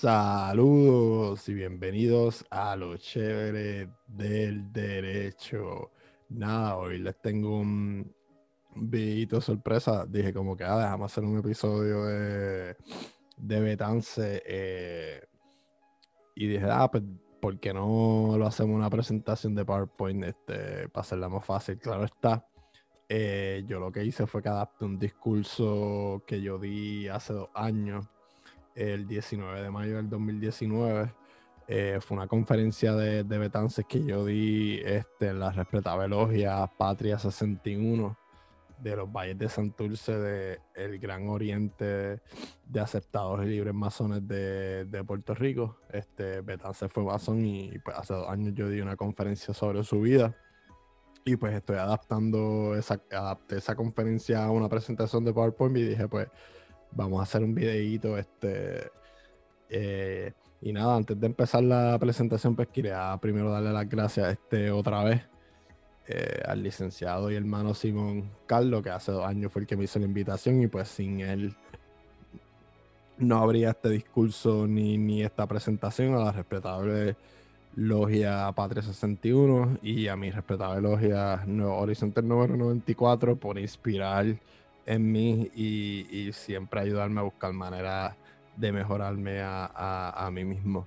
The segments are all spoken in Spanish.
Saludos y bienvenidos a lo chévere del derecho. Nada, hoy les tengo un videito sorpresa. Dije como que, ah, déjame hacer un episodio de, de Betance. Eh, y dije, ah, pues, ¿por qué no lo hacemos una presentación de PowerPoint este, para hacerla más fácil? Claro está. Eh, yo lo que hice fue que adapté un discurso que yo di hace dos años, el 19 de mayo del 2019. Eh, fue una conferencia de, de, Betances que yo di este, en la respetable logia Patria 61 de los valles de Santurce, del el Gran Oriente de aceptados y libres masones de, de Puerto Rico. Este, Betances fue masón y pues, hace dos años yo di una conferencia sobre su vida y pues estoy adaptando esa, adapté esa conferencia a una presentación de PowerPoint y dije, pues, vamos a hacer un videíto, este, eh, y nada, antes de empezar la presentación, pues quería primero darle las gracias este, otra vez eh, al licenciado y hermano Simón Carlos, que hace dos años fue el que me hizo la invitación y pues sin él no habría este discurso ni, ni esta presentación a la respetable Logia Patria 61 y a mi respetable Logia Nuevo Horizonte número 94 por inspirar en mí y, siempre ayudarme a buscar maneras de mejorarme a, mí mismo.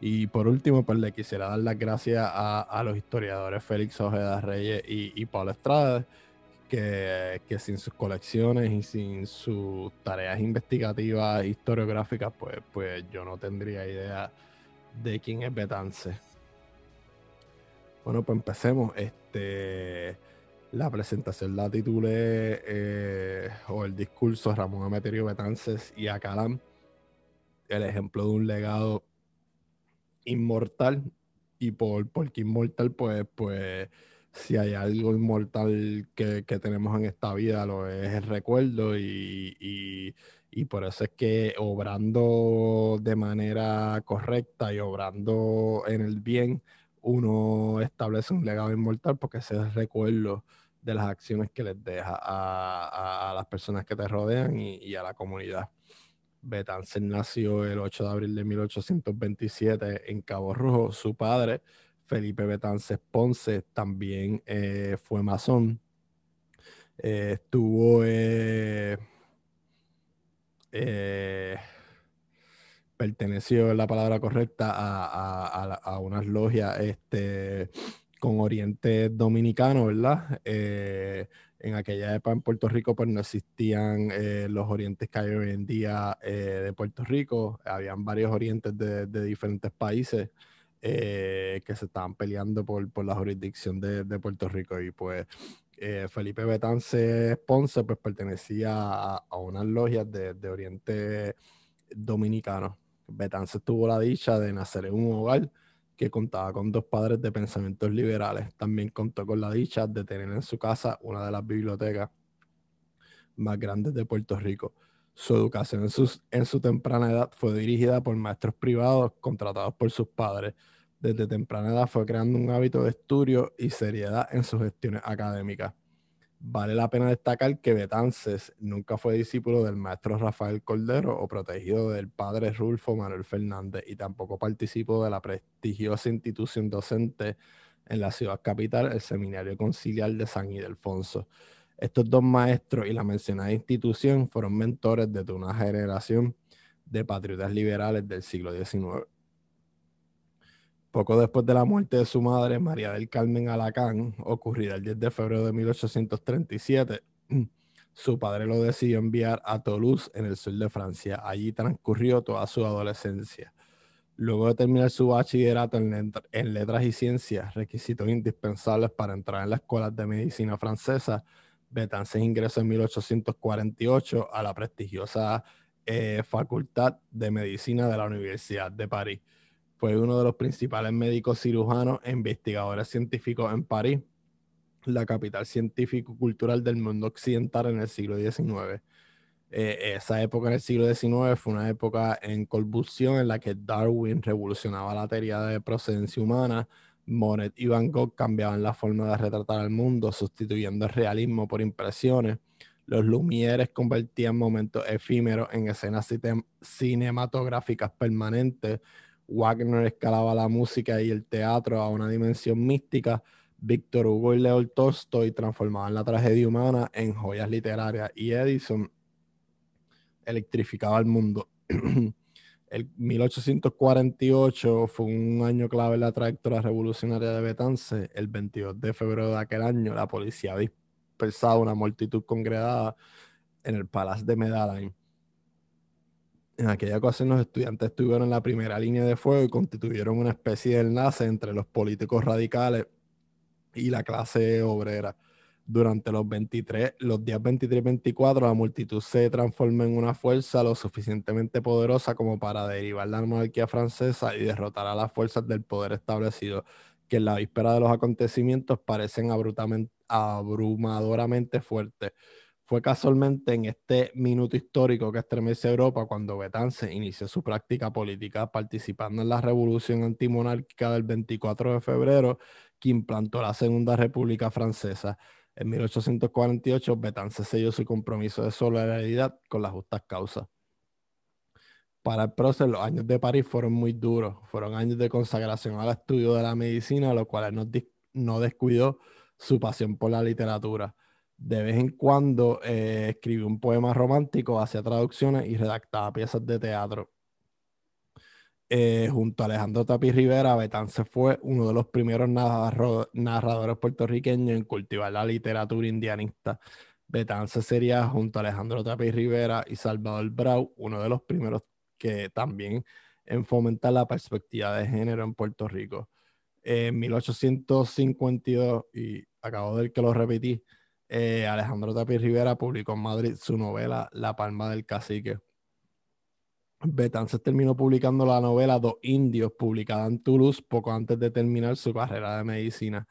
Y por último, pues le quisiera dar las gracias a, los historiadores Félix Ojeda Reyes y, y Paul Estrada, que, que, sin sus colecciones y sin sus tareas investigativas historiográficas, pues, pues yo no tendría idea de quién es Betance. Bueno, pues empecemos. Este, la presentación la titulé, eh, o el discurso Ramón Ameterio Betances y Acalam, el ejemplo de un legado inmortal. Y por, qué inmortal, pues, pues si hay algo inmortal que, tenemos en esta vida, lo es el recuerdo. Y, y por eso es que obrando de manera correcta y obrando en el bien, uno establece un legado inmortal porque ese recuerdo de las acciones que les deja a, las personas que te rodean y, a la comunidad. Betances nació el 8 de abril de 1827 en Cabo Rojo. Su padre, Felipe Betances Ponce, también eh, fue masón. Eh, estuvo eh, perteneció, la palabra correcta, a, unas logias este, con oriente dominicano, ¿verdad? Eh, en aquella época en Puerto Rico pues no existían eh, los orientes que hay hoy en día eh, de Puerto Rico, habían varios orientes de, diferentes países que se estaban peleando por, la jurisdicción de, Puerto Rico y pues Felipe Betance Ponce pues pertenecía a, unas logias de, de oriente dominicano. Betances tuvo la dicha de nacer en un hogar que contaba con dos padres de pensamientos liberales. También contó con la dicha de tener en su casa una de las bibliotecas más grandes de Puerto Rico. Su educación en, en su temprana edad fue dirigida por maestros privados contratados por sus padres. Desde temprana edad fue creando un hábito de estudio y seriedad en sus gestiones académicas. Vale la pena destacar que Betances nunca fue discípulo del maestro Rafael Cordero o protegido del padre Rulfo Manuel Fernández y tampoco participó de la prestigiosa institución docente en la ciudad capital, el Seminario Conciliar de San Ildefonso. Estos dos maestros y la mencionada institución fueron mentores de una generación de patriotas liberales del siglo XIX. Poco después de la muerte de su madre, María del Carmen Alacán, ocurrida el 10 de febrero de 1837, su padre lo decidió enviar a Toulouse, en el sur de Francia. Allí transcurrió toda su adolescencia. Luego de terminar su bachillerato en, letras y ciencias, requisitos indispensables para entrar en las escuelas de medicina francesa, Betances ingresó en 1848 a la prestigiosa eh, Facultad de Medicina de la Universidad de París fue uno de los principales médicos cirujanos e investigadores científicos en París, la capital científico-cultural del mundo occidental en el siglo XIX. Eh, esa época en el siglo XIX fue una época en convulsión en la que Darwin revolucionaba la teoría de procedencia humana, Monet y Van Gogh cambiaban la forma de retratar al mundo, sustituyendo el realismo por impresiones. Los Lumieres convertían momentos efímeros en escenas cinematográficas permanentes. Wagner escalaba la música y el teatro a una dimensión mística. Víctor Hugo y Leo Tolstoy transformaban la tragedia humana en joyas literarias y Edison electrificaba el mundo. el 1848 fue un año clave en la trayectoria revolucionaria de Betance. El 22 de febrero de aquel año, la policía dispersaba una multitud congregada en el Palace de Medellín. En aquella ocasión, los estudiantes estuvieron en la primera línea de fuego y constituyeron una especie de enlace entre los políticos radicales y la clase obrera durante los 23, los días 23 y 24, la multitud se transforma en una fuerza lo suficientemente poderosa como para derivar la monarquía francesa y derrotar a las fuerzas del poder establecido, que en la víspera de los acontecimientos parecen abrumadoramente fuertes. Fue casualmente en este minuto histórico que estremece Europa cuando Betance inició su práctica política participando en la revolución antimonárquica del 24 de febrero que implantó la Segunda República Francesa. En 1848, Betance selló su compromiso de solidaridad con las justas causas. Para el prócer, los años de París fueron muy duros. Fueron años de consagración al estudio de la medicina, lo cual no, no descuidó su pasión por la literatura. De vez en cuando eh, escribió un poema romántico, hacía traducciones y redactaba piezas de teatro. Eh, junto a Alejandro Tapi Rivera, Betance fue uno de los primeros narradores puertorriqueños en cultivar la literatura indianista. Betance sería, junto a Alejandro Tapi Rivera y Salvador Brau, uno de los primeros que también en fomentar la perspectiva de género en Puerto Rico. En 1852, y acabo de ver que lo repetí, eh, Alejandro Tapi Rivera publicó en Madrid su novela La Palma del Cacique Betances terminó publicando la novela Dos Indios, publicada en Toulouse poco antes de terminar su carrera de medicina.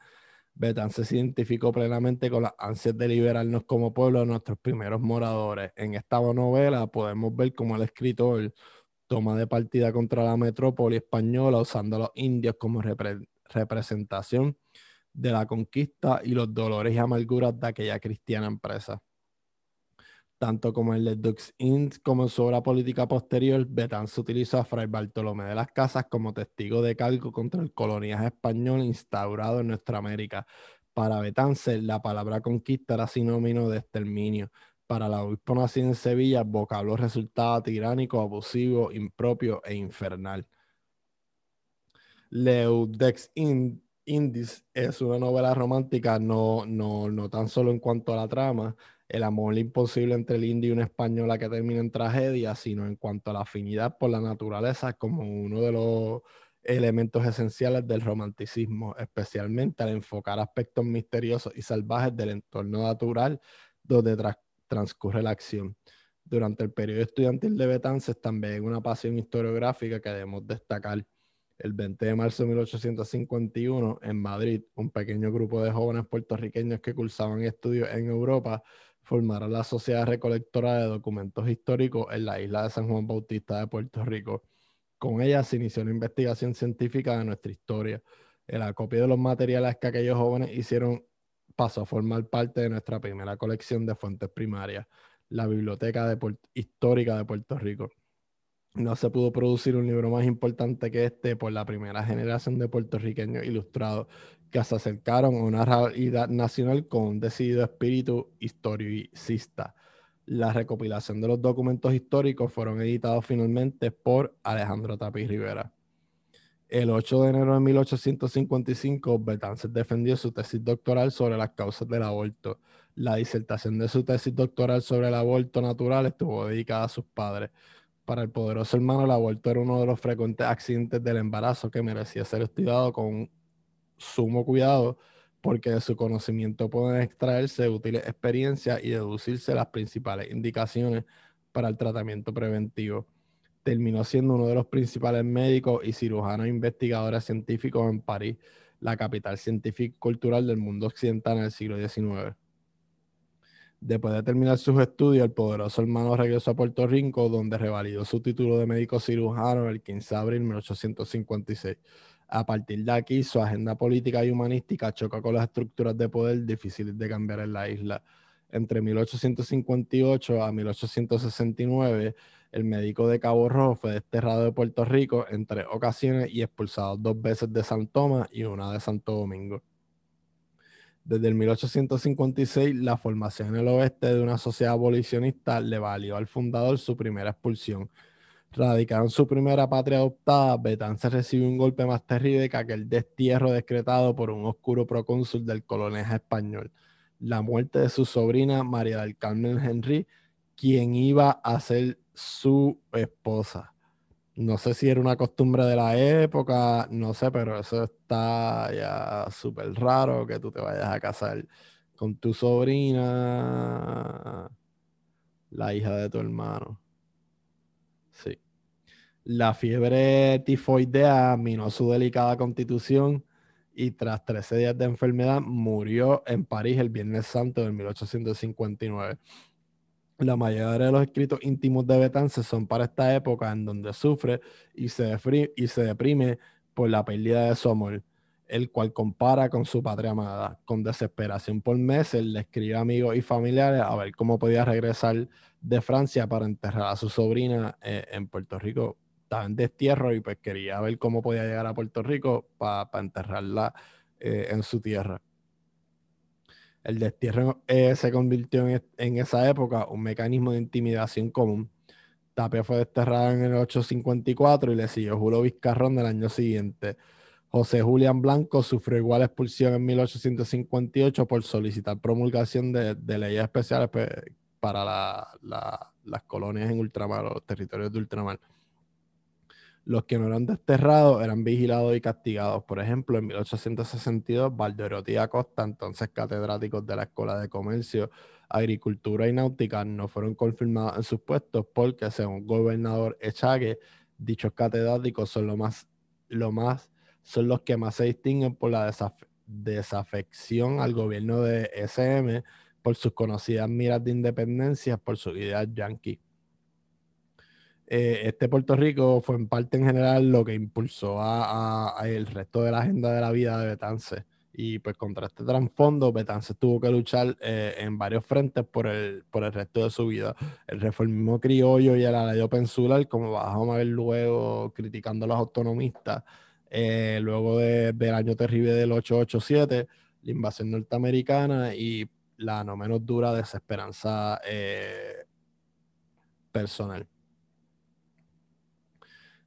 Betances se identificó plenamente con las ansias de liberarnos como pueblo de nuestros primeros moradores. En esta novela podemos ver cómo el escritor toma de partida contra la metrópoli española usando a los indios como representación de la conquista y los dolores y amarguras de aquella cristiana empresa tanto como el de Dux Int como en su obra política posterior, Betanz utilizó a Fray Bartolomé de las Casas como testigo de cargo contra el coloniaje español instaurado en nuestra América. Para Betance, la palabra conquista era sinónimo de exterminio. Para la obispo nacido en Sevilla, vocablo resultaba tiránico, abusivo, impropio e infernal. Leudex Indis es una novela romántica no, no, no tan solo en cuanto a la trama, el amor imposible entre el indio y una española que termina en tragedia, sino en cuanto a la afinidad por la naturaleza como uno de los elementos esenciales del romanticismo, especialmente al enfocar aspectos misteriosos y salvajes del entorno natural donde transcurre la acción. Durante el periodo estudiantil de Betances también una pasión historiográfica que debemos destacar. El 20 de marzo de 1851, en Madrid, un pequeño grupo de jóvenes puertorriqueños que cursaban estudios en Europa formaron la Sociedad Recolectora de Documentos Históricos en la isla de San Juan Bautista de Puerto Rico. Con ella se inició una investigación científica de nuestra historia. El acopio de los materiales que aquellos jóvenes hicieron pasó a formar parte de nuestra primera colección de fuentes primarias, la Biblioteca Histórica de Puerto Rico. No se pudo producir un libro más importante que este por la primera generación de puertorriqueños ilustrados que se acercaron a una realidad nacional con un decidido espíritu historicista. La recopilación de los documentos históricos fueron editados finalmente por Alejandro Tapi Rivera. El 8 de enero de 1855, Betances defendió su tesis doctoral sobre las causas del aborto. La disertación de su tesis doctoral sobre el aborto natural estuvo dedicada a sus padres. Para el poderoso hermano, el aborto era uno de los frecuentes accidentes del embarazo que merecía ser estudiado con sumo cuidado porque de su conocimiento pueden extraerse útiles experiencias y deducirse las principales indicaciones para el tratamiento preventivo. Terminó siendo uno de los principales médicos y cirujanos investigadores científicos en París, la capital científica y cultural del mundo occidental en el siglo XIX. Después de terminar sus estudios, el poderoso hermano regresó a Puerto Rico, donde revalidó su título de médico cirujano el 15 de abril de 1856. A partir de aquí, su agenda política y humanística choca con las estructuras de poder difíciles de cambiar en la isla. Entre 1858 a 1869, el médico de Cabo Rojo fue desterrado de Puerto Rico en tres ocasiones y expulsado dos veces de San Tomás y una de Santo Domingo. Desde el 1856, la formación en el oeste de una sociedad abolicionista le valió al fundador su primera expulsión. Radicado en su primera patria adoptada, Betance recibió un golpe más terrible que aquel destierro decretado por un oscuro procónsul del colonial español, la muerte de su sobrina María del Carmen Henry, quien iba a ser su esposa no sé si era una costumbre de la época, no sé, pero eso está ya súper raro que tú te vayas a casar con tu sobrina, la hija de tu hermano. Sí. La fiebre tifoidea minó su delicada constitución y tras 13 días de enfermedad murió en París el Viernes Santo de 1859. La mayoría de los escritos íntimos de Betance son para esta época en donde sufre y se, y se deprime por la pérdida de su amor, el cual compara con su patria amada. Con desesperación por meses le escribe a amigos y familiares a ver cómo podía regresar de Francia para enterrar a su sobrina eh, en Puerto Rico. Estaba en destierro y pues quería ver cómo podía llegar a Puerto Rico para enterrarla eh, en su tierra. El destierro eh, se convirtió en, esa época un mecanismo de intimidación común. Tapia fue desterrada en el 854 y le siguió Julio Vizcarrón del año siguiente. José Julián Blanco sufrió igual expulsión en 1858 por solicitar promulgación de, leyes especiales pues, para las colonias en ultramar, los territorios de ultramar. Los que no eran desterrados eran vigilados y castigados. Por ejemplo, en 1862, Valderotti Acosta, entonces catedráticos de la Escuela de Comercio, Agricultura y Náutica, no fueron confirmados en sus puestos porque, según gobernador Echague, dichos catedráticos son, lo más, lo más, son los que más se distinguen por la desafección al gobierno de SM, por sus conocidas miras de independencia, por sus ideas yanqui. Eh, este Puerto Rico fue en parte en general lo que impulsó a, el resto de la agenda de la vida de Betance. Y pues contra este trasfondo, Betance tuvo que luchar eh, en varios frentes por el, por el resto de su vida. El reformismo criollo y el alayo pensular, como vamos a ver luego criticando a los autonomistas, eh, luego del año terrible del 887, la invasión norteamericana y la no menos dura desesperanza personal.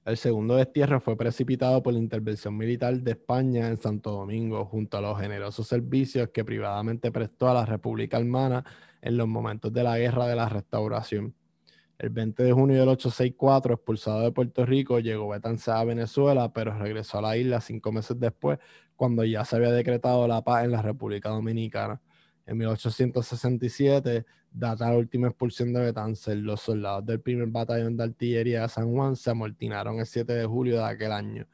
El segundo destierro fue precipitado por la intervención militar de España en Santo Domingo, junto a los generosos servicios que privadamente prestó a la República Hermana en los momentos de la Guerra de la Restauración. El 20 de junio del 864, expulsado de Puerto Rico, llegó Betanza a Venezuela, pero regresó a la isla cinco meses después, cuando ya se había decretado la paz en la República Dominicana. En 1867 data la última expulsión de Betances, los soldados del primer batallón de artillería de San Juan se amortinaron el 7 de julio de aquel año.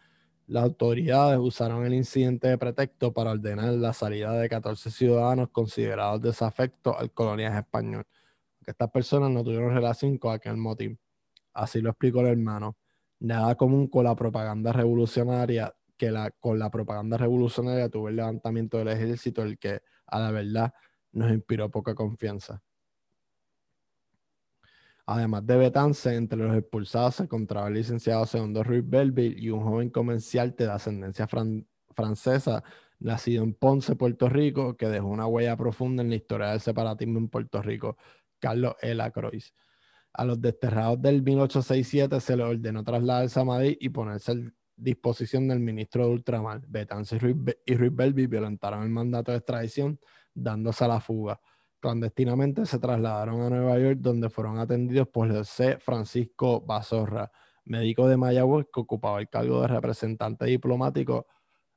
Las autoridades usaron el incidente de pretexto para ordenar la salida de 14 ciudadanos considerados desafectos al colonial español. Que estas personas no tuvieron relación con aquel motín. Así lo explicó el hermano. Nada común con la propaganda revolucionaria, que la, con la propaganda revolucionaria tuvo el levantamiento del ejército, el que, a la verdad, nos inspiró poca confianza. Además de Betance, entre los expulsados se encontraba el licenciado segundo Ruiz Belville y un joven comerciante de ascendencia francesa, nacido en Ponce, Puerto Rico, que dejó una huella profunda en la historia del separatismo en Puerto Rico, Carlos L. Croix. A los desterrados del 1867 se les ordenó trasladarse a Madrid y ponerse a disposición del ministro de Ultramar. Betance y Ruiz Belville violentaron el mandato de extradición, dándose a la fuga clandestinamente se trasladaron a Nueva York, donde fueron atendidos por José Francisco Bazorra, médico de Mayagüez que ocupaba el cargo de representante diplomático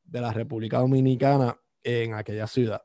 de la República Dominicana en aquella ciudad.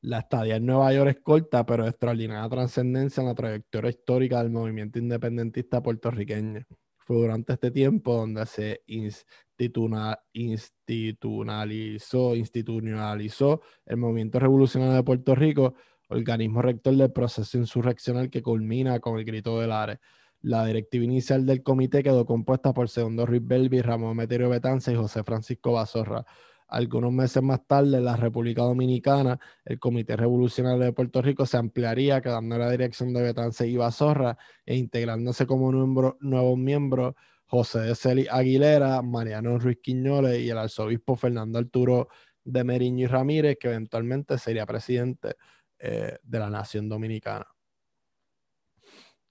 La estadía en Nueva York es corta, pero de extraordinaria trascendencia en la trayectoria histórica del movimiento independentista puertorriqueño. Fue durante este tiempo donde se institucionalizó, institucionalizó el movimiento revolucionario de Puerto Rico, organismo rector del proceso insurreccional que culmina con el grito del Ares. La directiva inicial del comité quedó compuesta por Segundo Ruiz Belvi, Ramón Meterio Betanza y José Francisco Bazorra. Algunos meses más tarde, en la República Dominicana, el Comité Revolucionario de Puerto Rico se ampliaría, quedando la dirección de Betance y Bazorra e integrándose como nuevos miembros José de Celi Aguilera, Mariano Ruiz Quiñoles y el arzobispo Fernando Arturo de Meriño y Ramírez, que eventualmente sería presidente eh, de la Nación Dominicana.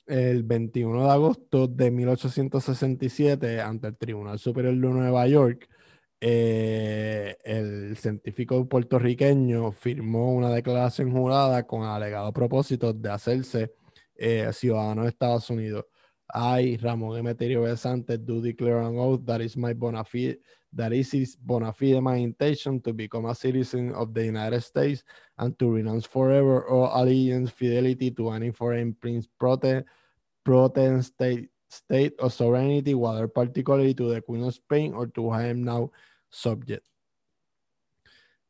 El 21 de agosto de 1867, ante el Tribunal Superior de Nueva York, eh, el científico puertorriqueño firmó una declaración jurada con alegado propósito de hacerse eh, ciudadano de Estados Unidos. I, Ramón Emeterio Besante, do declare an oath that is my bona fide, that is his bona fide my intention to become a citizen of the United States and to renounce forever all allegiance, fidelity to any foreign prince, protest, state, state or sovereignty, whether particularly to the Queen of Spain or to am now subject.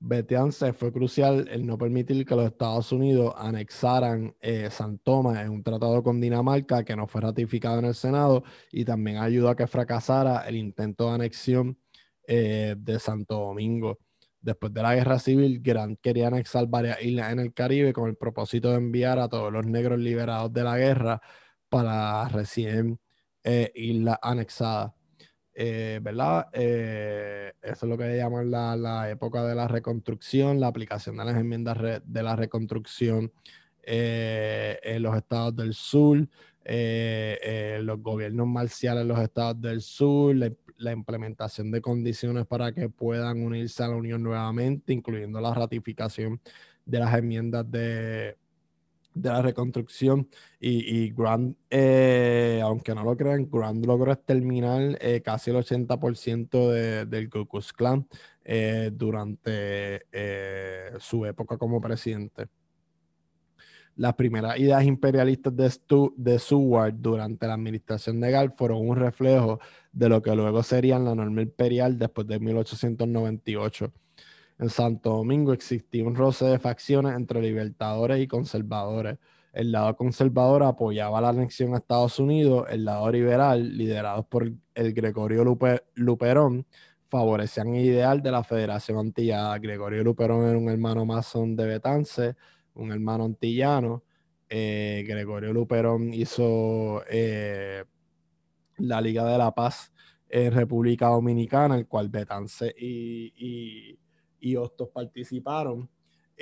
Betiance fue crucial el no permitir que los Estados Unidos anexaran eh, San Tomás en un tratado con Dinamarca que no fue ratificado en el Senado y también ayudó a que fracasara el intento de anexión eh, de Santo Domingo. Después de la guerra civil, Grant quería anexar varias islas en el Caribe con el propósito de enviar a todos los negros liberados de la guerra para recién eh, islas anexadas. Eh, ¿verdad? Eh, eso es lo que llaman la, época de la reconstrucción, la aplicación de las enmiendas de la reconstrucción eh, en los estados del sur, los gobiernos marciales en los estados del sur, la, implementación de condiciones para que puedan unirse a la Unión nuevamente, incluyendo la ratificación de las enmiendas de, de la reconstrucción y, Grant, eh, aunque no lo crean, Grant logró exterminar eh, casi el 80% de, del Ku Klux Klan eh, durante su época como presidente. Las primeras ideas imperialistas de, de Seward durante la administración de Galt fueron un reflejo de lo que luego serían la norma imperial después de 1898 en Santo Domingo existía un roce de facciones entre libertadores y conservadores. El lado conservador apoyaba la anexión a Estados Unidos, el lado liberal, liderado por el Gregorio Luperón, favorecían el ideal de la Federación Antillada. Gregorio Luperón era un hermano masón de Betance, un hermano antillano. Eh, Gregorio Luperón hizo eh, la Liga de la Paz en República Dominicana, el cual Betance y Hostos participaron.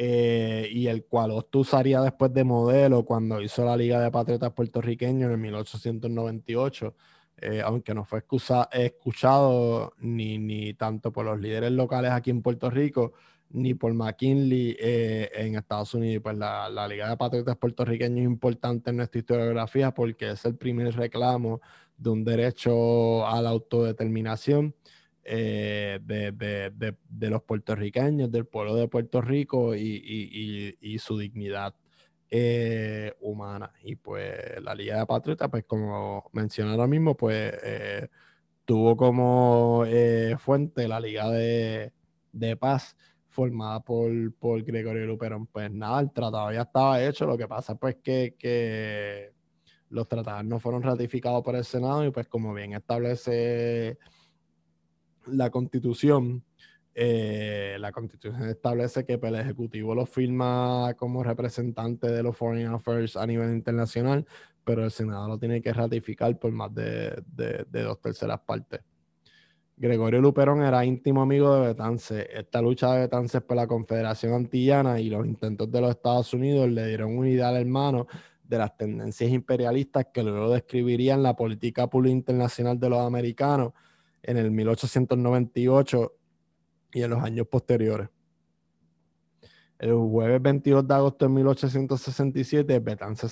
Eh, y el cual Hostos usaría después de modelo cuando hizo la Liga de Patriotas Puertorriqueños en 1898, eh, aunque no fue escuchado ni, ni tanto por los líderes locales aquí en Puerto Rico, ni por McKinley eh, en Estados Unidos. Pues la, la, Liga de Patriotas Puertorriqueños es importante en nuestra historiografía porque es el primer reclamo de un derecho a la autodeterminación eh, de, los puertorriqueños, del pueblo de Puerto Rico y, su dignidad eh, humana. Y pues la Liga de Patriotas, pues como mencioné ahora mismo, pues eh, tuvo como fuente la Liga de, Paz formada por, por Gregorio Luperón. Pues nada, el tratado ya estaba hecho, lo que pasa pues que, que los tratados no fueron ratificados por el Senado y pues como bien establece la constitución, eh, la constitución establece que pues, el Ejecutivo lo firma como representante de los Foreign Affairs a nivel internacional, pero el Senado lo tiene que ratificar por más de, dos terceras partes. Gregorio Luperón era íntimo amigo de Betance. Esta lucha de Betance por la Confederación Antillana y los intentos de los Estados Unidos le dieron unidad al hermano de las tendencias imperialistas que luego describirían la política pública internacional de los americanos en el 1898 y en los años posteriores. El jueves 22 de agosto de 1867, Betance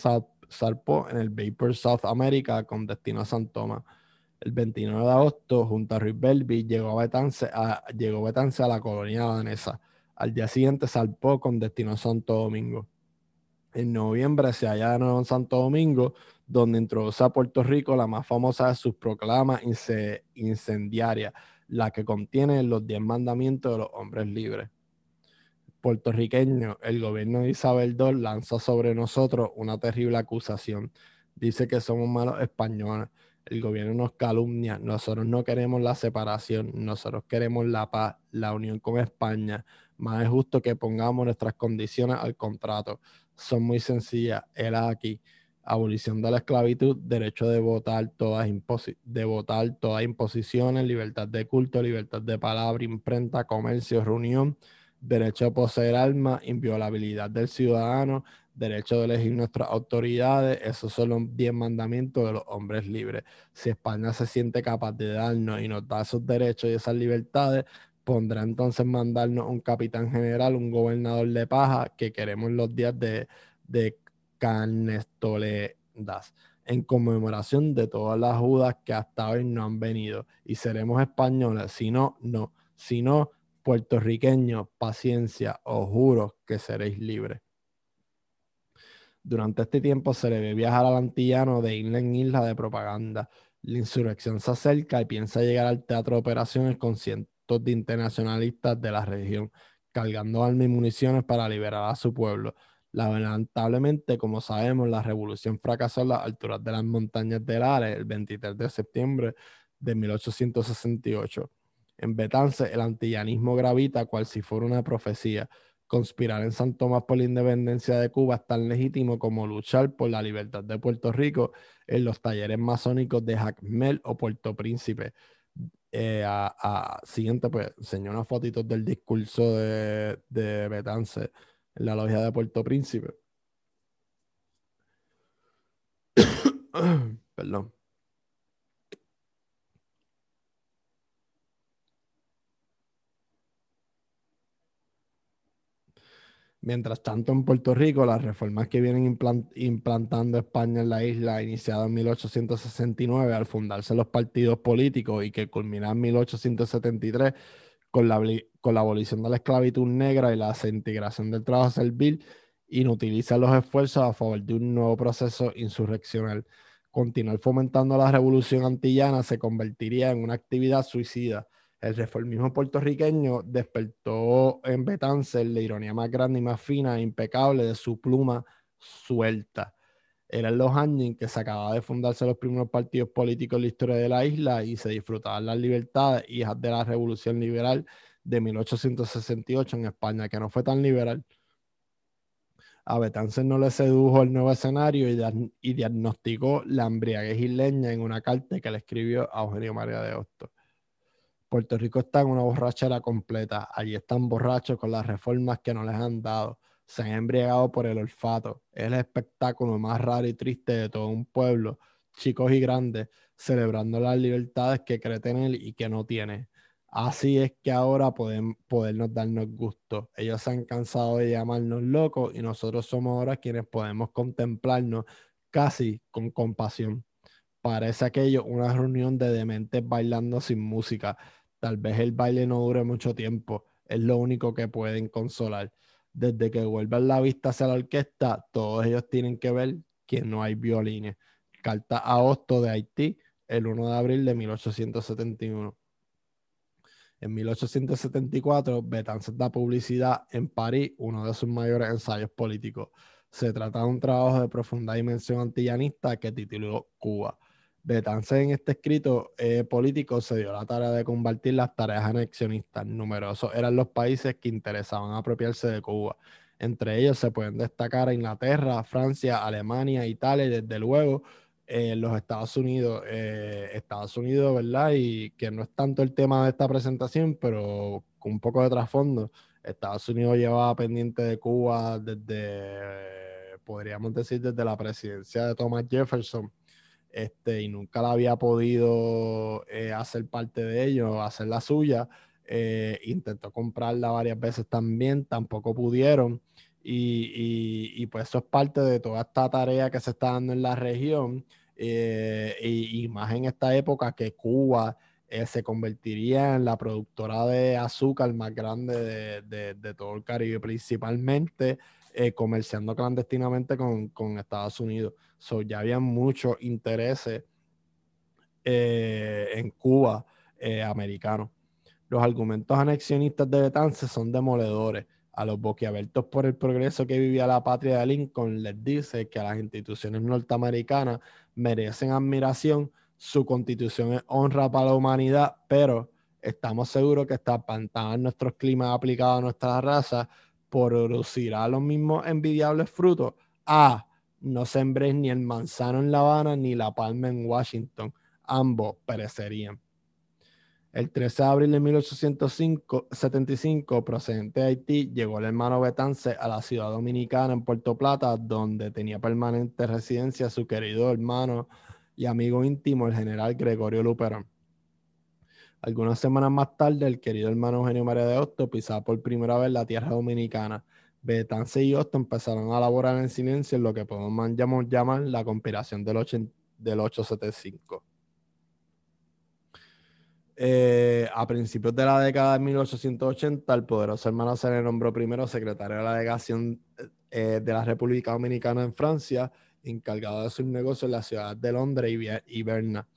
zarpó en el Vapor South America con destino a San Tomás. El 29 de agosto, junto a Ruiz Belby, llegó, Betance a, llegó a la colonia danesa. Al día siguiente zarpó con destino a Santo Domingo. En noviembre se halla en Santo Domingo, donde introduce a Puerto Rico la más famosa de sus proclamas incendiarias, la que contiene los diez mandamientos de los hombres libres. Puertorriqueño, el gobierno de Isabel II lanza sobre nosotros una terrible acusación. Dice que somos malos españoles. el gobierno nos calumnia, nosotros no queremos la separación, nosotros queremos la paz, la unión con España. Más es justo que pongamos nuestras condiciones al contrato. Son muy sencillas. Era aquí. Abolición de la esclavitud, derecho de votar todas, de votar todas imposiciones, libertad de culto, libertad de palabra, imprenta, comercio, reunión, derecho a poseer armas, inviolabilidad del ciudadano, derecho de elegir nuestras autoridades, esos son los 10 mandamientos de los hombres libres. Si España se siente capaz de darnos y nos da esos derechos y esas libertades, pondrá entonces mandarnos un capitán general, un gobernador de paja, que queremos los días de, de Carnestoledas, en conmemoración de todas las judas que hasta hoy no han venido. Y seremos españoles, si no, no. Si no, puertorriqueños, paciencia, os juro que seréis libres. Durante este tiempo se le ve viajar al antillano de isla en isla de propaganda. La insurrección se acerca y piensa llegar al teatro de operaciones con cientos de internacionalistas de la región, cargando armas y municiones para liberar a su pueblo. Lamentablemente, como sabemos, la revolución fracasó a las alturas de las montañas del Ares el 23 de septiembre de 1868. En Betance, el antillanismo gravita cual si fuera una profecía conspirar en San Tomás por la independencia de Cuba es tan legítimo como luchar por la libertad de Puerto Rico en los talleres masónicos de Jacmel o Puerto Príncipe. Eh, siguiente, pues, enseñó unas fotitos del discurso de, de Betance en la logia de Puerto Príncipe. Perdón. Mientras tanto, en Puerto Rico, las reformas que vienen implantando España en la isla, iniciadas en 1869 al fundarse los partidos políticos y que culminan en 1873 con la, con la abolición de la esclavitud negra y la desintegración del trabajo servil, inutiliza los esfuerzos a favor de un nuevo proceso insurreccional. Continuar fomentando la revolución antillana se convertiría en una actividad suicida el reformismo puertorriqueño despertó en Betance la ironía más grande y más fina e impecable de su pluma suelta. Eran los años que se acababa de fundarse los primeros partidos políticos en la historia de la isla y se disfrutaban las libertades hijas de la revolución liberal de 1868 en España, que no fue tan liberal. A Betance no le sedujo el nuevo escenario y, y diagnosticó la embriaguez isleña en una carta que le escribió a Eugenio María de Hostos. Puerto Rico está en una borrachera completa. Allí están borrachos con las reformas que no les han dado. Se han embriagado por el olfato. Es el espectáculo más raro y triste de todo un pueblo, chicos y grandes, celebrando las libertades que cree tener y que no tiene. Así es que ahora podemos podernos darnos gusto. Ellos se han cansado de llamarnos locos y nosotros somos ahora quienes podemos contemplarnos casi con compasión. Parece aquello una reunión de dementes bailando sin música. Tal vez el baile no dure mucho tiempo, es lo único que pueden consolar. Desde que vuelvan la vista hacia la orquesta, todos ellos tienen que ver que no hay violines. Carta a de Haití, el 1 de abril de 1871. En 1874, Betances da publicidad en París, uno de sus mayores ensayos políticos. Se trata de un trabajo de profunda dimensión antillanista que tituló Cuba. Betance en este escrito eh, político se dio la tarea de combatir las tareas anexionistas. Numerosos eran los países que interesaban apropiarse de Cuba. Entre ellos se pueden destacar Inglaterra, Francia, Alemania, Italia y desde luego eh, los Estados Unidos. Eh, Estados Unidos, ¿verdad? Y que no es tanto el tema de esta presentación, pero con un poco de trasfondo. Estados Unidos llevaba pendiente de Cuba desde, podríamos decir, desde la presidencia de Thomas Jefferson este, y nunca la había podido eh, hacer parte de ello, hacer la suya. Eh, intentó comprarla varias veces también, tampoco pudieron. Y, pues eso es parte de toda esta tarea que se está dando en la región. Eh, y, más en esta época que Cuba se convertiría en la productora de azúcar más grande de, todo el Caribe, principalmente comerciando clandestinamente con, con Estados Unidos. So, ya había muchos intereses eh, en Cuba eh, americano. Los argumentos anexionistas de Betance son demoledores. A los boquiabiertos por el progreso que vivía la patria de Lincoln les dice que las instituciones norteamericanas merecen admiración Su constitución es honra para la humanidad, pero estamos seguros que está en nuestros climas aplicados a nuestra raza producirá los mismos envidiables frutos. A. No sembres ni el manzano en La Habana ni la palma en Washington. Ambos perecerían. El 13 de abril de 1875, procedente de Haití, llegó el hermano Betance a la ciudad dominicana en Puerto Plata, donde tenía permanente residencia su querido hermano y amigo íntimo, el general Gregorio Luperón. Algunas semanas más tarde, el querido hermano Eugenio María de Hosto pisaba por primera vez la tierra dominicana. Betance y Hosto empezaron a laborar en silencio en lo que podemos llamar, la conspiración del, del 875. Eh, a principios de la década de 1880, el poderoso hermano se le nombró primero secretario de la delegación eh, de la República Dominicana en Francia, encargado de sus negocios en la ciudad de Londres y, Berna.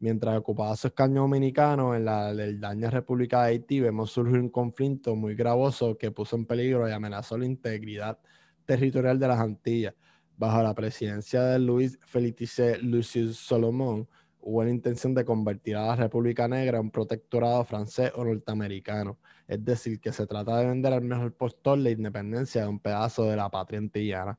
Mientras ocupaba su escaño dominicano en la daño República de Haití, vemos surgir un conflicto muy gravoso que puso en peligro y amenazó la integridad territorial de las Antillas. Bajo la presidencia de Luis Felice Lucius Solomon, hubo la intención de convertir a la República Negra en un protectorado francés o norteamericano. Es decir, que se trata de vender al mejor postor la independencia de un pedazo de la patria antillana.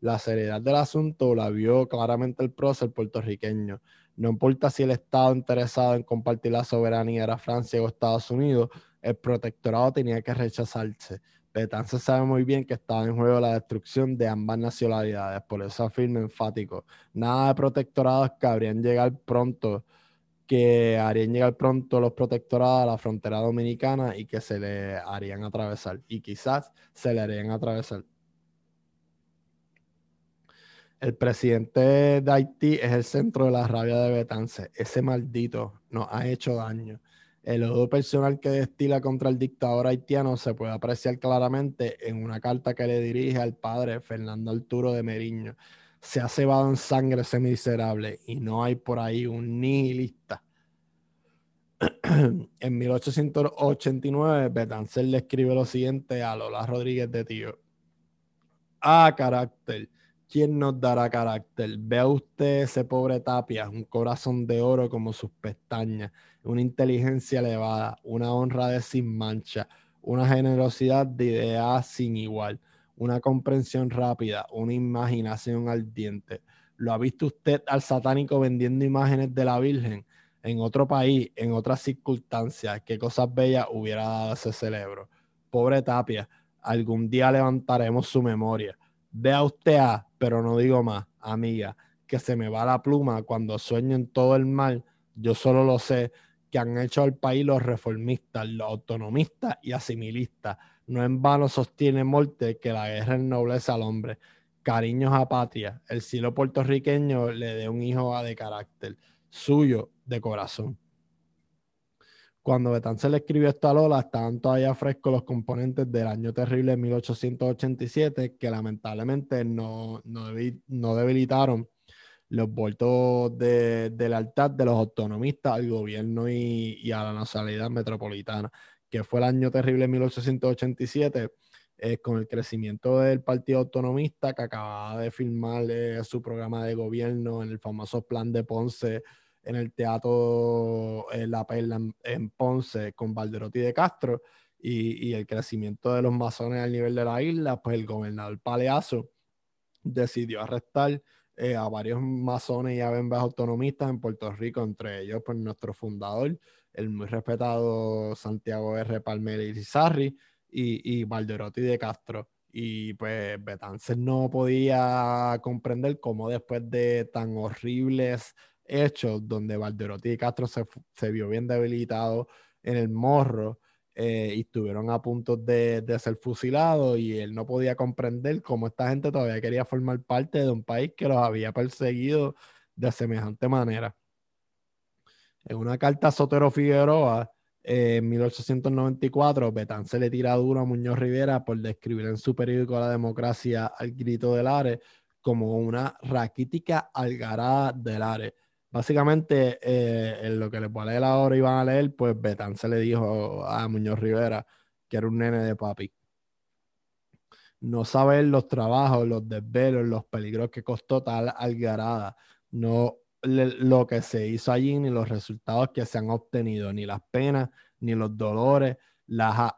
La seriedad del asunto la vio claramente el prócer puertorriqueño. No importa si el Estado interesado en compartir la soberanía era Francia o Estados Unidos, el protectorado tenía que rechazarse. Betance sabe muy bien que estaba en juego la destrucción de ambas nacionalidades, por eso afirma enfático, nada de protectorados que habrían llegar pronto, que harían llegar pronto los protectorados a la frontera dominicana y que se le harían atravesar, y quizás se le harían atravesar. El presidente de Haití es el centro de la rabia de Betance. Ese maldito nos ha hecho daño. El odio personal que destila contra el dictador haitiano se puede apreciar claramente en una carta que le dirige al padre Fernando Arturo de Meriño. Se ha cebado en sangre ese miserable y no hay por ahí un nihilista. en 1889, Betancel le escribe lo siguiente a Lola Rodríguez de Tío. A carácter. ¿Quién nos dará carácter? Vea usted ese pobre Tapia, un corazón de oro como sus pestañas una inteligencia elevada, una honra de sin mancha, una generosidad de ideas sin igual, una comprensión rápida, una imaginación ardiente. ¿Lo ha visto usted al satánico vendiendo imágenes de la Virgen? En otro país, en otras circunstancias, qué cosas bellas hubiera dado ese cerebro. Pobre Tapia, algún día levantaremos su memoria. Vea usted a, pero no digo más, amiga, que se me va la pluma cuando sueño en todo el mal. Yo solo lo sé que han hecho al país los reformistas, los autonomistas y asimilistas. No en vano sostiene Morte que la guerra ennoblece al hombre. Cariños a patria. El cielo puertorriqueño le dé un hijo de carácter, suyo de corazón. Cuando Betance le escribió esto a Lola, estaban todavía frescos los componentes del año terrible de 1887, que lamentablemente no, no debilitaron los votos de, de, lealtad de los autonomistas al gobierno y, a la nacionalidad metropolitana, que fue el año terrible 1887, eh, con el crecimiento del Partido Autonomista que acababa de firmar eh, su programa de gobierno en el famoso plan de Ponce en el Teatro eh, La Perla en, Ponce con Valderotti de Castro y, y, el crecimiento de los masones al nivel de la isla, pues el gobernador Paleazo decidió arrestar eh, a varios masones y avembas autonomistas en Puerto Rico, entre ellos pues, nuestro fundador, el muy respetado Santiago R. Palmer y, y Valderotti de Castro. Y pues Betances no podía comprender cómo después de tan horribles hechos, donde Valderotti de Castro se, se vio bien debilitado en el morro, eh, y estuvieron a punto de, ser fusilados y él no podía comprender cómo esta gente todavía quería formar parte de un país que los había perseguido de semejante manera. En una carta a Sotero Figueroa, eh, en 1894, Betán se le tira duro a Muñoz Rivera por describir en su periódico La Democracia al grito del Ares como una raquítica algarada del Ares Básicamente, eh, en lo que les voy a leer ahora y van a leer, pues Betán se le dijo a Muñoz Rivera que era un nene de papi. No saber los trabajos, los desvelos, los peligros que costó tal algarada. No lo que se hizo allí, ni los resultados que se han obtenido, ni las penas, ni los dolores, las,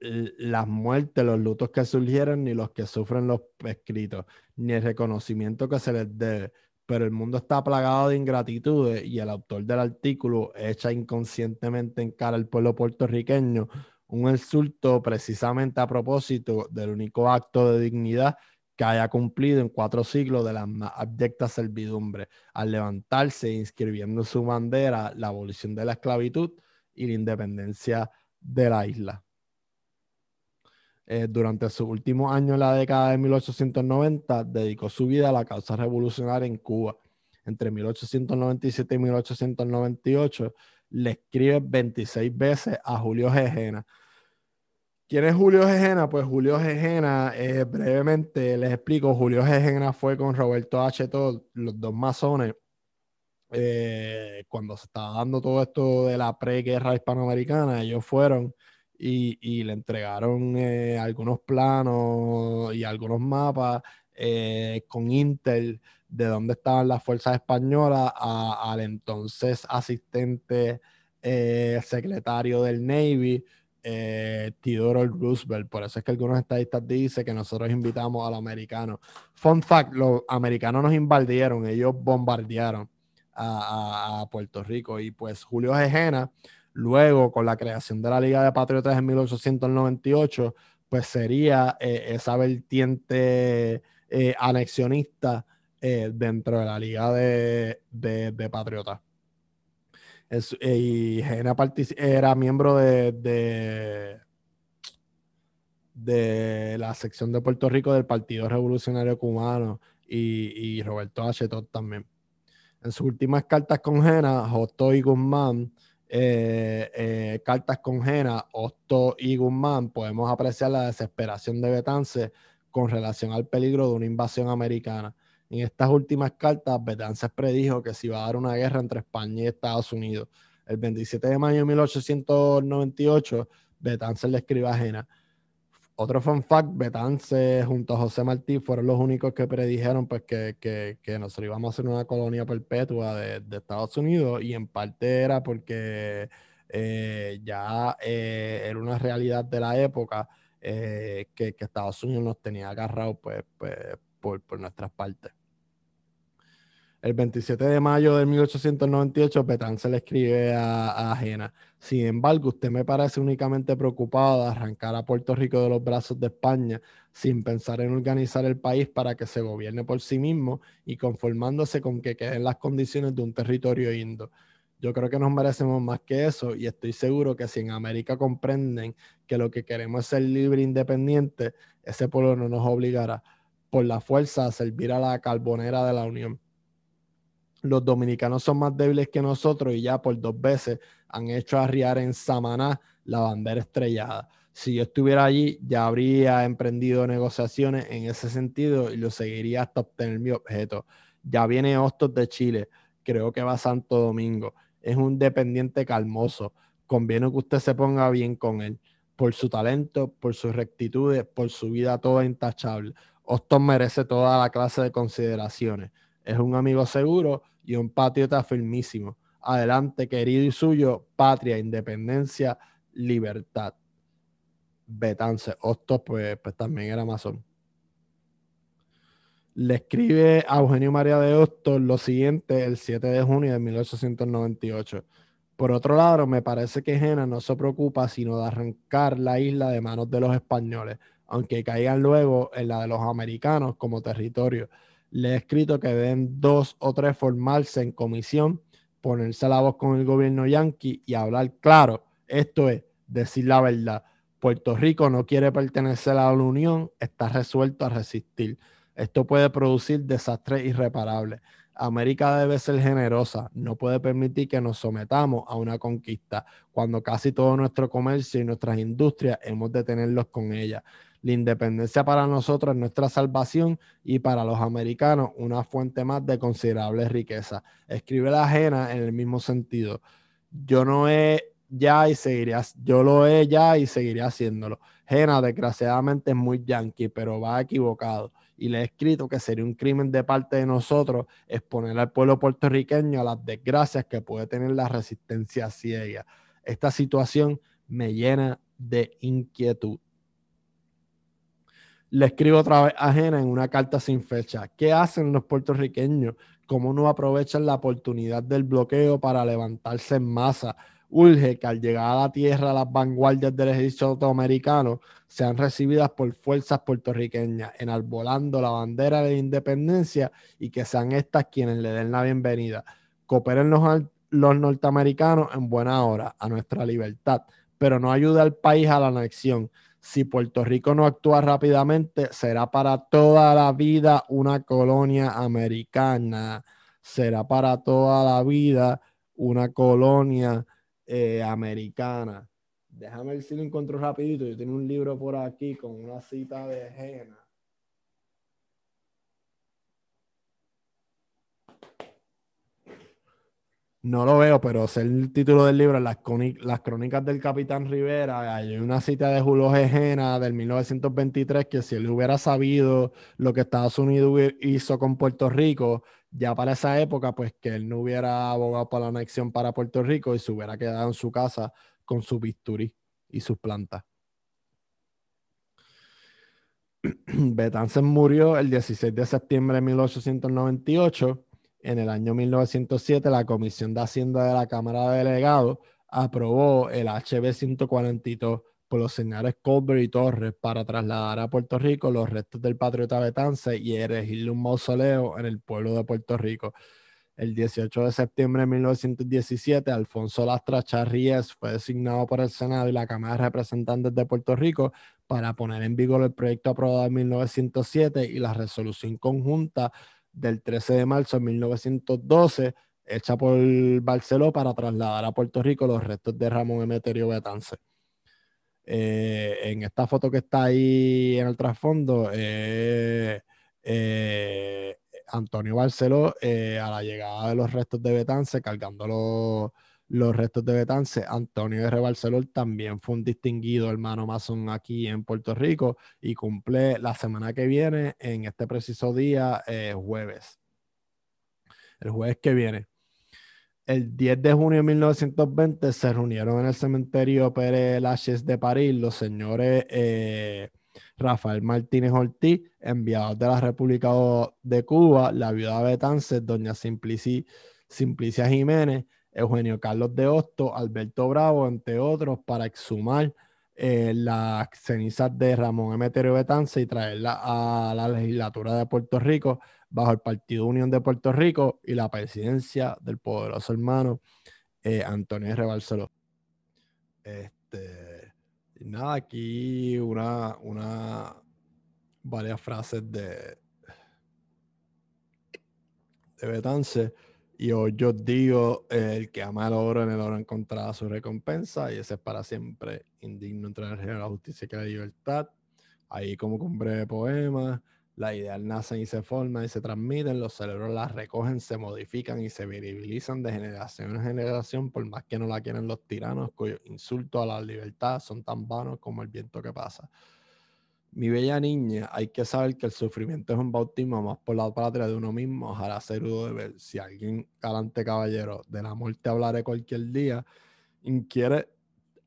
las muertes, los lutos que surgieron, ni los que sufren los escritos, ni el reconocimiento que se les debe. Pero el mundo está plagado de ingratitudes y el autor del artículo echa inconscientemente en cara al pueblo puertorriqueño un insulto precisamente a propósito del único acto de dignidad que haya cumplido en cuatro siglos de la más abyecta servidumbre, al levantarse e inscribiendo su bandera la abolición de la esclavitud y la independencia de la isla. Eh, durante sus últimos años en la década de 1890, dedicó su vida a la causa revolucionaria en Cuba. Entre 1897 y 1898, le escribe 26 veces a Julio Gejena, ¿Quién es Julio Gejena? Pues Julio Gejena, eh, brevemente les explico, Julio Gejena fue con Roberto H. Todd, los dos masones, eh, cuando se estaba dando todo esto de la preguerra hispanoamericana, ellos fueron y, le entregaron eh, algunos planos y algunos mapas con Intel de dónde estaban las fuerzas españolas al entonces asistente secretario del Navy, eh, Theodore Roosevelt. Por eso es que algunos estadistas dicen que nosotros invitamos a los americanos. Fun fact, los americanos nos invadieron, ellos bombardearon a, Puerto Rico y pues Julio Gejena, luego con la creación de la Liga de Patriotas en 1898, pues sería eh, esa vertiente eh, anexionista eh, dentro de la Liga de, de Patriotas y Gena era miembro de, de, la sección de Puerto Rico del Partido Revolucionario Cubano y, Roberto H. también. En sus últimas cartas con Gena, Josto y Guzmán, eh, eh, cartas con Gena, Hosto y Guzmán, podemos apreciar la desesperación de Betance con relación al peligro de una invasión americana. En estas últimas cartas, Betances predijo que se iba a dar una guerra entre España y Estados Unidos. El 27 de mayo de 1898, Betances le escribe a Jena. Otro fun fact, Betances junto a José Martí fueron los únicos que predijeron pues, que, que, que nosotros íbamos a ser una colonia perpetua de, Estados Unidos y en parte era porque eh, ya eh, era una realidad de la época eh, que, Estados Unidos nos tenía agarrados pues, pues, por, por nuestras partes. El 27 de mayo de 1898, Betance le escribe a, a Jena. Sin embargo, usted me parece únicamente preocupado de arrancar a Puerto Rico de los brazos de España sin pensar en organizar el país para que se gobierne por sí mismo y conformándose con que queden las condiciones de un territorio indo. Yo creo que nos merecemos más que eso y estoy seguro que si en América comprenden que lo que queremos es ser libre e independiente, ese pueblo no nos obligará por la fuerza a servir a la carbonera de la Unión los dominicanos son más débiles que nosotros y ya por dos veces han hecho arriar en Samaná la bandera estrellada. Si yo estuviera allí, ya habría emprendido negociaciones en ese sentido y lo seguiría hasta obtener mi objeto. Ya viene Hostos de Chile, creo que va a Santo Domingo. Es un dependiente calmoso. Conviene que usted se ponga bien con él, por su talento, por sus rectitudes, por su vida toda intachable. Hostos merece toda la clase de consideraciones es un amigo seguro y un patriota firmísimo. Adelante, querido y suyo, patria, independencia, libertad. Betance, Hostos, pues, pues también era masón. Le escribe a Eugenio María de Hostos lo siguiente el 7 de junio de 1898. Por otro lado, me parece que Jena no se preocupa sino de arrancar la isla de manos de los españoles, aunque caigan luego en la de los americanos como territorio le he escrito que deben dos o tres formarse en comisión, ponerse la voz con el gobierno yanqui y hablar claro. Esto es decir la verdad. Puerto Rico no quiere pertenecer a la Unión, está resuelto a resistir. Esto puede producir desastres irreparables. América debe ser generosa, no puede permitir que nos sometamos a una conquista, cuando casi todo nuestro comercio y nuestras industrias hemos de tenerlos con ella. La independencia para nosotros es nuestra salvación y para los americanos una fuente más de considerable riqueza. Escribe la ajena en el mismo sentido. Yo no he ya y seguiré, yo lo he ya y seguiré haciéndolo. Jena desgraciadamente es muy yankee, pero va equivocado. y le he escrito que sería un crimen de parte de nosotros exponer al pueblo puertorriqueño a las desgracias que puede tener la resistencia ciega. Esta situación me llena de inquietud. Le escribo otra vez ajena en una carta sin fecha. ¿Qué hacen los puertorriqueños? ¿Cómo no aprovechan la oportunidad del bloqueo para levantarse en masa? urge que al llegar a la tierra las vanguardias del ejército americano sean recibidas por fuerzas puertorriqueñas, enarbolando la bandera de la independencia y que sean estas quienes le den la bienvenida. Cooperen los, los norteamericanos en buena hora a nuestra libertad, pero no ayude al país a la anexión. Si Puerto Rico no actúa rápidamente, será para toda la vida una colonia americana. Será para toda la vida una colonia eh, americana. Déjame ver si lo encuentro rapidito. Yo tengo un libro por aquí con una cita de Jena. No lo veo, pero sé el título del libro, Las, Las Crónicas del Capitán Rivera. Hay una cita de Julio Gejena del 1923 que si él hubiera sabido lo que Estados Unidos hizo con Puerto Rico, ya para esa época, pues que él no hubiera abogado para la anexión para Puerto Rico y se hubiera quedado en su casa con su bisturí y sus plantas. Betances murió el 16 de septiembre de 1898. En el año 1907, la Comisión de Hacienda de la Cámara de Delegados aprobó el HB 142 por los señores Colbert y Torres para trasladar a Puerto Rico los restos del patriota Betance y erigirle un mausoleo en el pueblo de Puerto Rico. El 18 de septiembre de 1917, Alfonso Lastra Charries fue designado por el Senado y la Cámara de Representantes de Puerto Rico para poner en vigor el proyecto aprobado en 1907 y la resolución conjunta del 13 de marzo de 1912 hecha por Barceló para trasladar a Puerto Rico los restos de Ramón Emeterio Betance. Eh, en esta foto que está ahí en el trasfondo, eh, eh, Antonio Barceló a la llegada de los restos de Betance, cargando los, restos de Betance, Antonio R. Barceló también fue un distinguido hermano masón aquí en Puerto Rico y cumple la semana que viene, en este preciso día, jueves. El jueves que viene el 10 de junio de 1920 se reunieron en el cementerio Pérez Lachaise de París los señores eh, Rafael Martínez Ortiz, enviados de la República de Cuba, la viuda Betances, doña Simplici, Simplicia Jiménez, Eugenio Carlos de Hosto, Alberto Bravo, entre otros, para exhumar eh, las cenizas de Ramón Emeterio Betance y traerlas a la legislatura de Puerto Rico bajo el Partido Unión de Puerto Rico y la presidencia del poderoso hermano eh, Antonio R. Barceló. Este, nada, aquí una, una, varias frases de, de Betance. Y hoy yo digo, el que ama el oro en el oro encontrará su recompensa, y ese es para siempre indigno entre la justicia y la libertad. Ahí como con un breve poema, las ideas nacen y se forman y se transmiten, los cerebros las recogen, se modifican y se visibilizan de generación en generación, por más que no la quieren los tiranos, cuyos insultos a la libertad son tan vanos como el viento que pasa. Mi bella niña, hay que saber que el sufrimiento es un bautismo más por la patria de uno mismo, ojalá ser de ver. Si alguien, galante caballero, de la muerte hablaré cualquier día, inquiere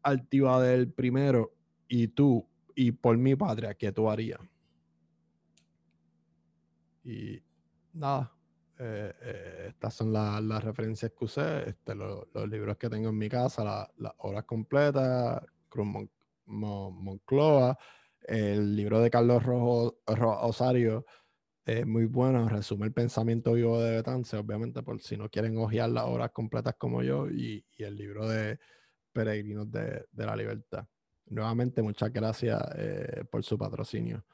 altiva del primero, y tú, y por mi patria, ¿qué tú harías? Y nada, eh, eh, estas son las referencias que usé, este, los libros que tengo en mi casa, las obras completas, Cruz Moncloa, el libro de Carlos Rojo, Osario, es muy bueno, resume el pensamiento vivo de Betance, obviamente por si no quieren hojear las obras completas como yo, y, el libro de Peregrinos de, la Libertad. Nuevamente, muchas gracias eh, por su patrocinio.